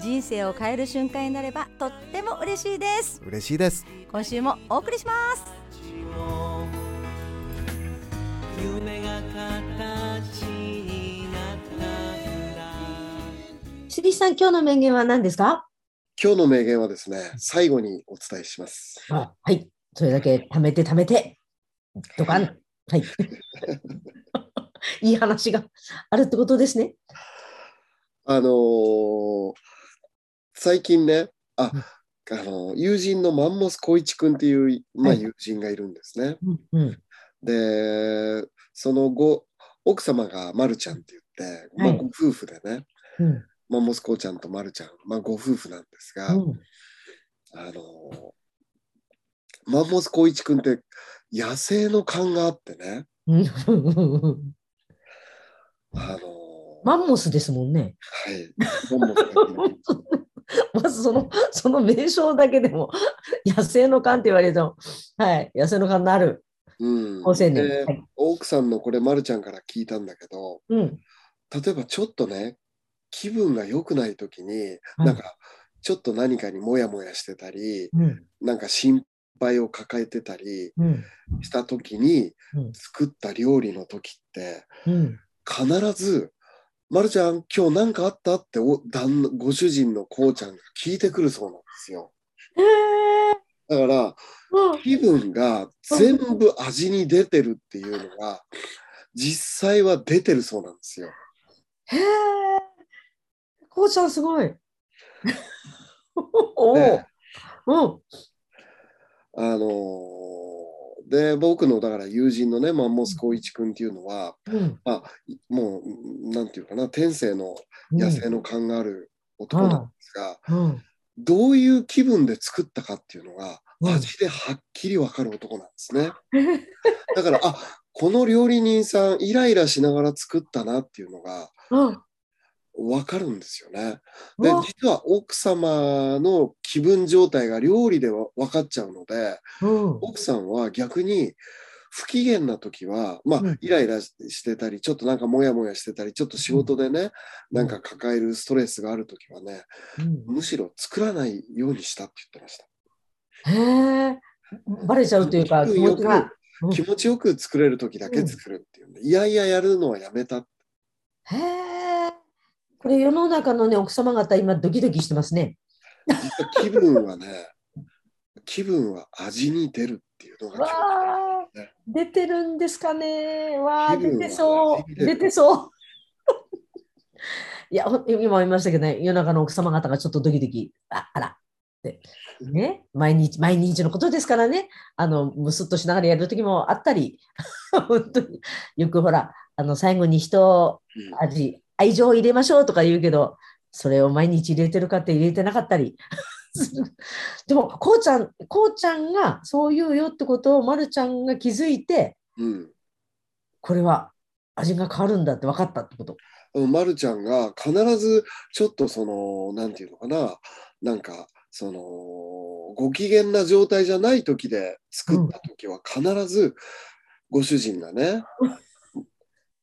人生を変える瞬間になればとっても嬉しいです嬉しいです今週もお送りします夢が形になったら杉さん、今日の名言は何ですか？今日の名言はですね最後にお伝えしますあはい。それだけ貯めて貯めて。ドカン。はい。いい話があるってことですね。あのー最近ねあ、あの友人のマンモス光一君っていう、まあ、はい友人がいるんですね、うん。うん。でその後奥様がまるちゃんって言って、まあ、はいご夫婦でね、うん。マンモスこうちゃんとまるちゃん、まあ、ご夫婦なんですが、うん。あのマンモス光一君って野生の勘があってね、うんあのマンモスですもんね。はい、マンモス まずその、その名称だけでも、野生の勘って言われても、はい、野生の勘のあるうん。ではい奥さんのこれ、まるちゃんから聞いたんだけど、うん。例えばちょっとね、気分が良くない時に、はいなんかちょっと何かにモヤモヤしてたり、うん。なんか心配を抱えてたりうん。した時にうん作った料理の時って、うん。必ず「まるちゃん今日何かあった?」ってお旦那ご主人のこうちゃんが聞いてくるそうなんですよ。へえ。だからうん気分が全部味に出てるっていうのが実際は出てるそうなんですよ。へえ。こうちゃんすごい。おお。ねうん。あのーで僕のだから友人のねマンモス光一君っていうのは、うん。まあ、もうなんていうかな天性のうん野生の勘がある男なんですが、うん。どういう気分で作ったかっていうのがうん味ではっきり分かる男なんですね。だからあこの料理人さんイライラしながら作ったなっていうのがうん。分かるんですよね。で実は奥様の気分状態が料理では分かっちゃうのでうん。奥さんは逆に不機嫌な時は、まあうん、イライラしてたり、ちょっとなんかモヤモヤしてたり、ちょっと仕事でね、なんか抱えるストレスがある時はね、うんむしろ作らないようにしたって言ってました。へえ。バレちゃうというか、気持ち気持ちよく作れる時だけ作るっていうんで、いやいややるのはやめた。へえ。これ世の中のね、奥様方、今ドキドキしてますね。気分はね、気分は味に出るっていうのがね、出てるんですかね。わ出てそう。出てそう。いや、今も言いましたけどね、世の中の奥様方がちょっとドキドキ、ああら、って。ね、毎日、毎日のことですからね、あの、むすっとしながらやる時もあったり、本当によくほら、あの、最後に人うん味、愛情を入れましょうとか言うけど、それを毎日入れてるかって入れてなかったり。でも、こうちゃん、こうちゃんがそう言うよってことを、まるちゃんが気づいて、うんこれは味が変わるんだって分かったってこと。うん。まるちゃんが必ずちょっとその、なんていうのかな、なんか、その、ご機嫌な状態じゃない時で作った時は必ずご主人がね、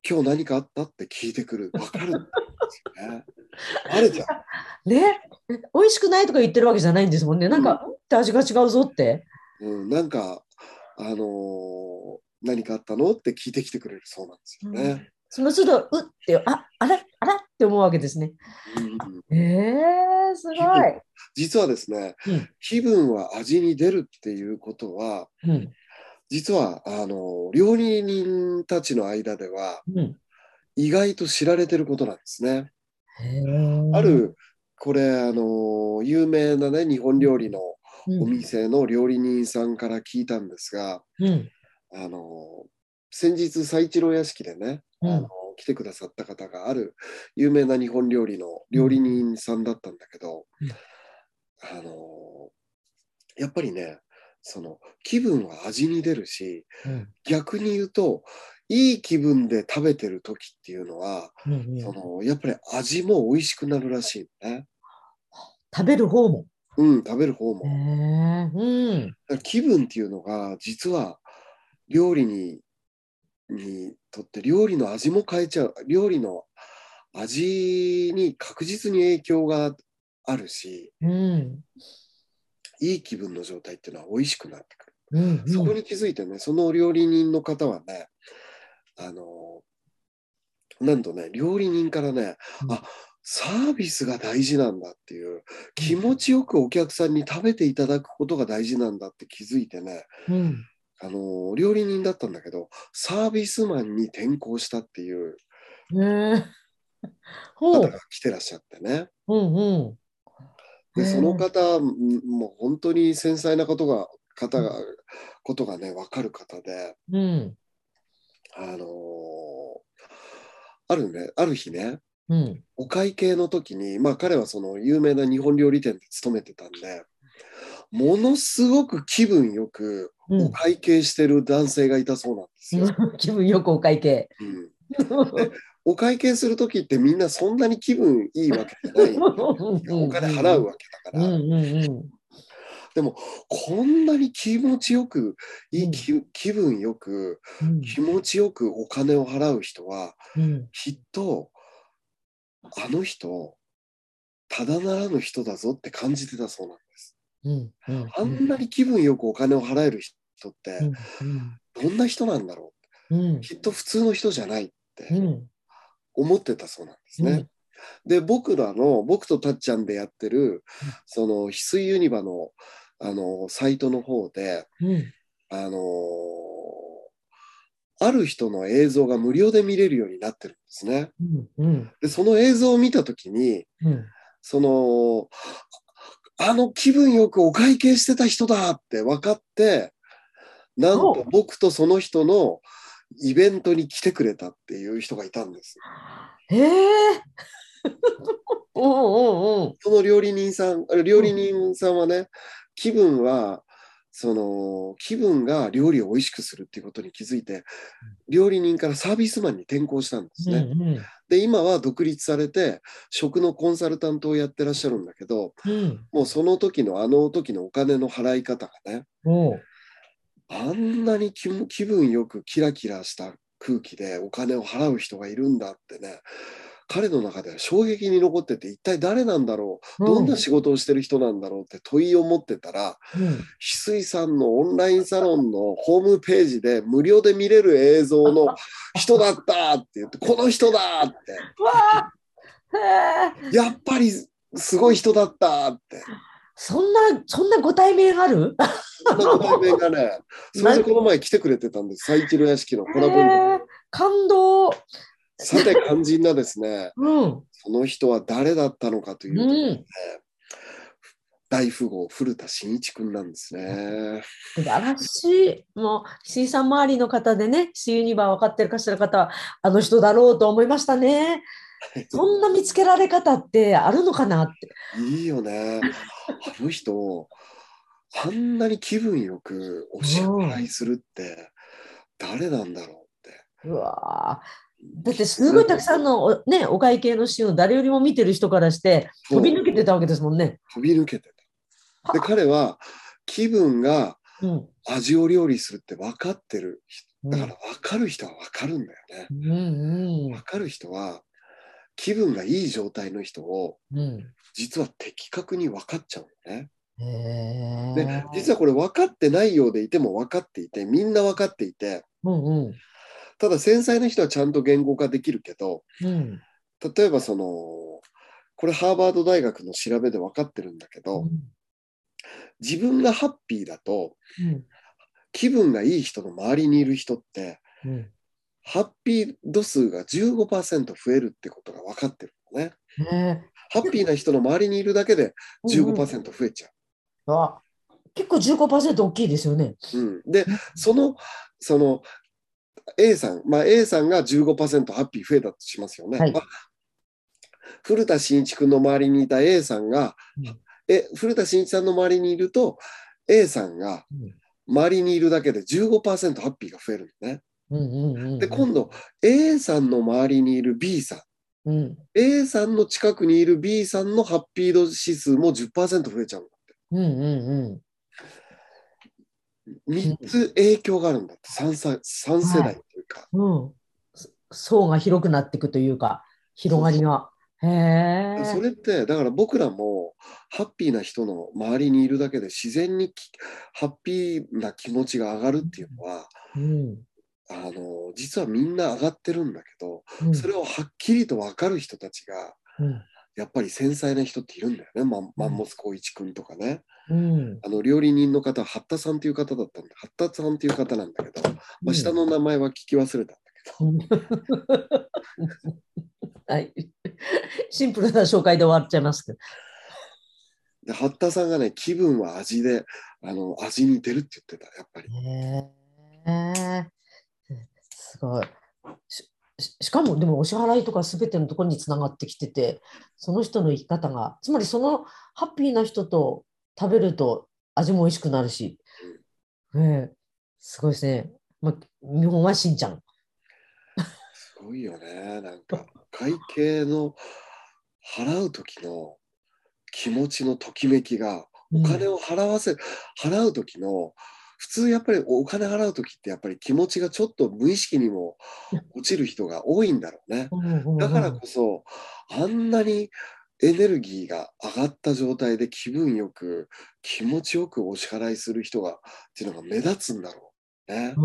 今日何かあった？って聞いてくる。わかるんですよね。バレちゃう。ね、美味しくないとか言ってるわけじゃないんですもんね。なんか、うんって味が違うぞって。うん、なんか、あのー何かあったの？って聞いてきてくれるそうなんですよね。その都度、うって、あ、あら、あらって思うわけですね。うんえー、すごい。実はですね、うん気分は味に出るっていうことは、うん、実はあの料理人たちの間ではうん。意外と知られてることなんですね。あ、るこれあの有名なね日本料理のうん。お店の料理人さんから聞いたんですが、うん、あの先日佐一郎屋敷でね、うん。あの来てくださった方がある有名な日本料理の料理人さんだったんだけど、うん。あのやっぱりねその気分は味に出るし、うん逆に言うと、いい気分で食べてる時っていうのは、うんうんそのやっぱり味も美味しくなるらしいね。食べる方も。うん、食べる方も。うん。気分っていうのが実は料理ににとって料理の味も変えちゃう料理の味に確実に影響があるしうん。いい気分の状態っていうのは美味しくなってくる、うん。そこに気づいてねその料理人の方はねあのなんとね料理人からね、うんあサービスが大事なんだっていう気持ちよくお客さんに食べていただくことが大事なんだって気づいてねうん。あの料理人だったんだけどサービスマンに転向したっていう。方が来てらっしゃってねうんうん。でその方んもう本当に繊細なことが方がことがね分かる方でうん。あのーあるねある日ねうん。お会計の時にまあ彼はその有名な日本料理店で勤めてたんでものすごく気分よくうんお会計してる男性がいたそうなんですよ。気分よくお会計。うん お会計する時ってみんなそんなに気分いいわけじゃない。お金払うわけだから。うんうんうん。でも、こんなに気持ちよく、いい気気分よく、うん気持ちよくお金を払う人は、うんきっと、あの人、ただならぬ人だぞって感じてたそうなんです。うんうんあんなに気分よくお金を払える人って、どんな人なんだろう。きっと普通の人じゃないってん思ってたそうなんですね。で、僕らの、僕とたっちゃんでやってる、その、翡翠ユニバの、あの、サイトの方で、うん。あのある人の映像が無料で見れるようになってるんですね。うんうん。で、その映像を見たときに、うん。その、あの気分よくお会計してた人だって分かって、なんと僕とその人のイベントに来てくれたっていう人がいたんです。へえ。うんうんうん。その料理人さん、あ料理人さんはね、気分は、その気分が料理を美味しくするっていうことに気づいて、料理人からサービスマンに転向したんですね。うんで、今は独立されて、食のコンサルタントをやってらっしゃるんだけど、うんもうその時のあの時のお金の払い方がね、あんなに気分よくキラキラした空気でお金を払う人がいるんだってね、彼の中では衝撃に残ってて、一体誰なんだろう、どんな仕事をしてる人なんだろうって問いを持ってたら、うん。翡翠さんのオンラインサロンのホームページで無料で見れる映像の 人だったって言って、この人だって。やっぱりすごい人だったって。そんな、そんなご対面ある？そんな対面がね、それでこの前来てくれてたんです。最一の屋敷のコラボイベントへえ感動。さて肝心なですね、うん。その人は誰だったのかというと、うん。大富豪古田新一君なんですね。素晴らしい。もう、石井さん周りの方でね、シユニバー分かってるかしら方は、あの人だろうと思いましたね。そんな見つけられ方ってあるのかなって。いいよね。あの人、あんなに気分よくお支払いするって誰なんだろうって。うわーだってすごいたくさんのお,、ね、お会計のシーンを誰よりも見てる人からして飛び抜けてたわけですもんね。飛び抜けてた。で、彼は気分がうん味を料理するって分かってる。うんだから分かる人は分かるんだよね。うん分かる人は気分がいい状態の人をうんうん実は的確に分かっちゃうのね。へでー実はこれ分かってないようでいても分かっていてみんな分かっていてうんうん。ただ繊細な人はちゃんと言語化できるけどうん。例えばそのこれハーバード大学の調べで分かってるんだけど自分がハッピーだとうん。気分がいい人の周りにいる人ってうん。ハッピー度数が15%増えるってことが分かってるのね。ね。ハッピーな人の周りにいるだけで15%増えちゃう。あ結構15%大きいですよね。うん、で、その、その、A さん、まあ A さんが15%ハッピー増えたとしますよね。はいあ古田新一君の周りにいた A さんが、うんえ、古田新一さんの周りにいると、A さんがうん周りにいるだけで15%ハッピーが増えるのね。うんうんうん。で、今度 A さんの周りにいる B さん。うん。A さんの近くにいる B さんのハッピー度指数も10%増えちゃううんうんうん。の。3つ影響があるんだって、3, さ三世代っていうか。うん。層が広くなっていくというか、広がりが。へえ。それって、だから僕らもハッピーな人の周りにいるだけで自然にきハッピーな気持ちが上がるっていうのは、うん。あの、実はみんな上がってるんだけど、うんそれをはっきりと分かる人たちが、うんやっぱり繊細な人っているんだよね。マンマンモス光一君とかね。うん。あの料理人の方は八田さんっていう方だったんで、八田さんっていう方なんだけど、まあ、下の名前は聞き忘れたんだけど、はい。シンプルな紹介で終わっちゃいますけど。で八田さんがね、気分は味で、あの味に出るって言ってた、やっぱり。へえ。すごい。しかも、でもお支払いとかすべてのところにつながってきてて、その人の生き方が、つまりそのハッピーな人と食べると味も美味しくなるし、ええすごいですね。まあ、日本はしんちゃん。すごいよね。なんか、会計の払う時の気持ちのときめきが、お金を払わせ、払う時の、普通やっぱりお金払う時ってやっぱり気持ちがちょっと無意識にも落ちる人が多いんだろうね。うんだからこそ、あんなにエネルギーが上がった状態で気分よく、気持ちよくお支払いする人が、っていうのが目立つんだろうね。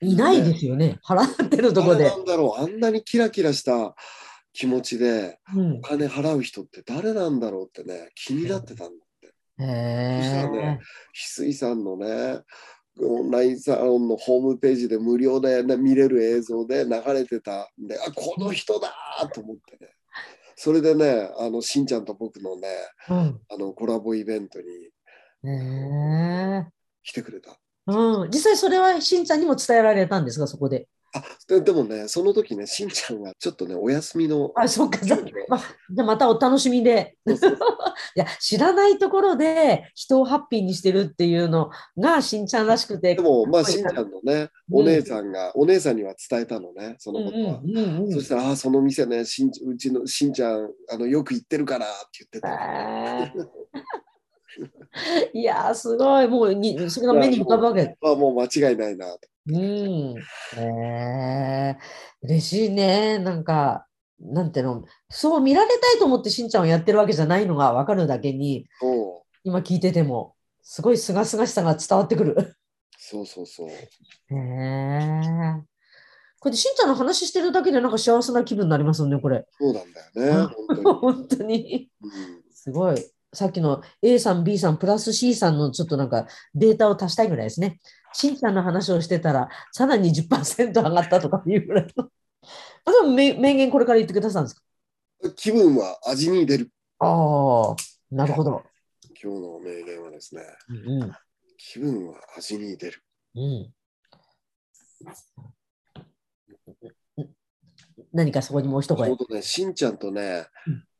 いないですよね。払ってるとこで誰な。んだろう、あんなにキラキラした気持ちでうんお金払う人って誰なんだろうってね、気になってたんだって。へそしたらえね。翡翠さんのね、オンラインサロンのホームページで無料で、ね、見れる映像で流れてたんで、あ、この人だと思ってね。それでね、あの、しんちゃんと僕のね、うんあの、コラボイベントに来てくれた。うん、実際それはしんちゃんにも伝えられたんですか、そこで？あ、ででもね、その時ね、しんちゃんがちょっとね、お休みの。あ、そうか、じゃあまたお楽しみで。いや、知らないところで人をハッピーにしてるっていうのがしんちゃんらしくて。でも、まあ、しんちゃんのね、お姉さんが、お姉さんには伝えたのね、そのことは。うんうんうんうんそしたら、あ、その店ね、しんうちのしんちゃん、あのよく行ってるからって言ってた。いやー、すごい。もうに、それが目に浮かぶわけ。あ、もう間違いないなと。うん。えー、嬉しいね。なんか、なんていうの、そう見られたいと思ってしんちゃんをやってるわけじゃないのが分かるだけに、そ今聞いてても、すごいすがすがしさが伝わってくる。うそうそうそう。へえ。これでしんちゃんの話してるだけでなんか幸せな気分になりますよね、これ。そうなんだよね、本当に。本当に。うんすごい。さっきの A さん、B さん、プラス C さんのちょっとなんかデータを足したいぐらいですね。しんちゃんの話をしてたら、さらに10%上がったとかいうぐらいの。あでも名名言これから言ってくださるんですか？気分は味に出る。ああ、なるほど。今日の名言はですね、うん気分は味に出る。うん。何かそこにもう一声ちょう。どね、しんちゃんとね、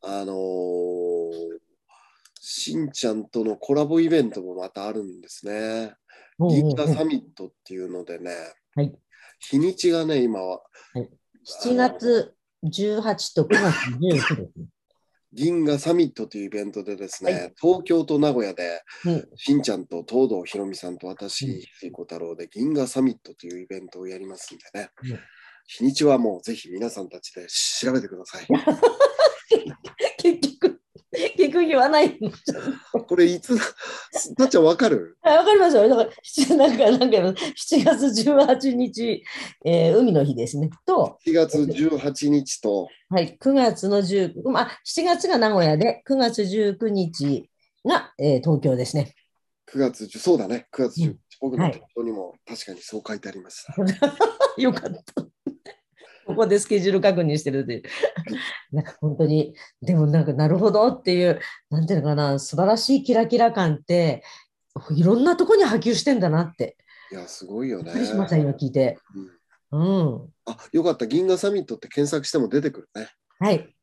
あのーしんちゃんとのコラボイベントもまたあるんですね。銀河サミットっていうのでね、はい。日にちがね、今は7月18と9月19ですね。銀河サミットというイベントでですね、はい。東京と名古屋で、うんしんちゃんと東堂ひろみさんとうん私、ひ小太郎で銀河サミットというイベントをやりますんでね、うん日にちはもうぜひ皆さんたちで調べてください。結局、結局言わないの。これいつだ、たっちゃんわかる？あわかりますよ。だから、7 なんか、なんかの、7月18日、えー海の日ですね。と、?4 月18日と、はい、9月の10、まあ、7月が名古屋で、9月19日が、えー東京ですね。9月10、そうだね、9月10、うん僕のはい手元にも確かにそう書いてありました。よかった。ここでスケジュール確認してるという。なんか本当に、でもなんかなるほどっていう、なんていうのかな、素晴らしいキラキラ感って、いろんなとこに波及してんだなって、いや、すごいよねびっく。りしました、今聞いて。うんうん。あ、よかった、銀河サミットって検索しても出てくるね。はい。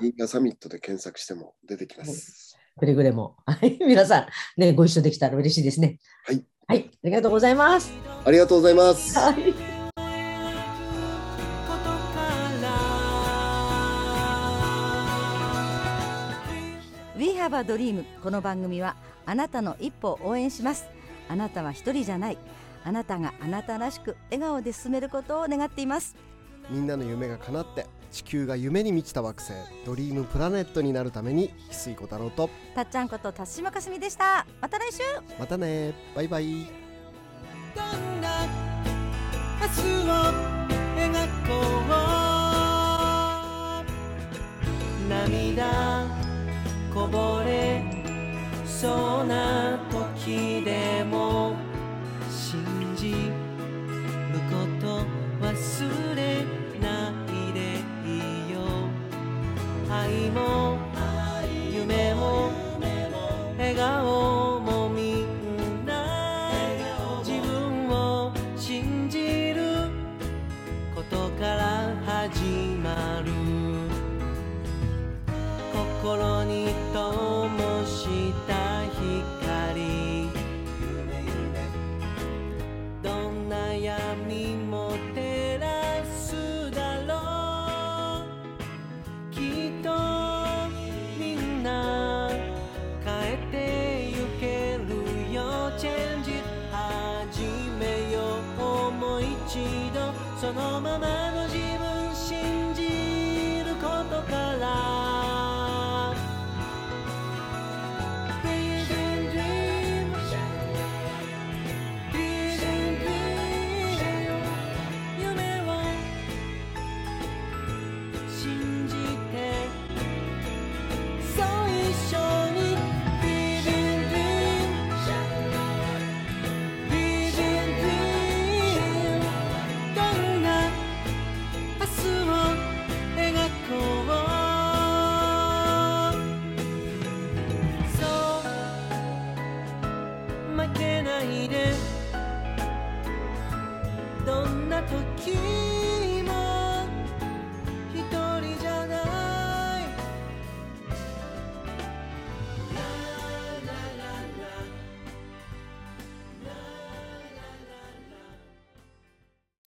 銀河サミットで検索しても出てきます。くれぐれも。はい。皆さん、ね、ご一緒できたら嬉しいですね。はい。はい。ありがとうございます。ありがとうございます。はい。We have a dream この番組はあなたの一歩を応援します。あなたは一人じゃない。あなたがあなたらしく笑顔で進めることを願っています。みんなの夢が叶って地球が夢に満ちた惑星ドリームプラネットになるために翡翠小太郎とたっちゃんこと辰島かすみでした。また来週。またね。バイバイ。どんな明日を描こう。涙こぼれそうな時でも信じること忘れないでいいよ愛も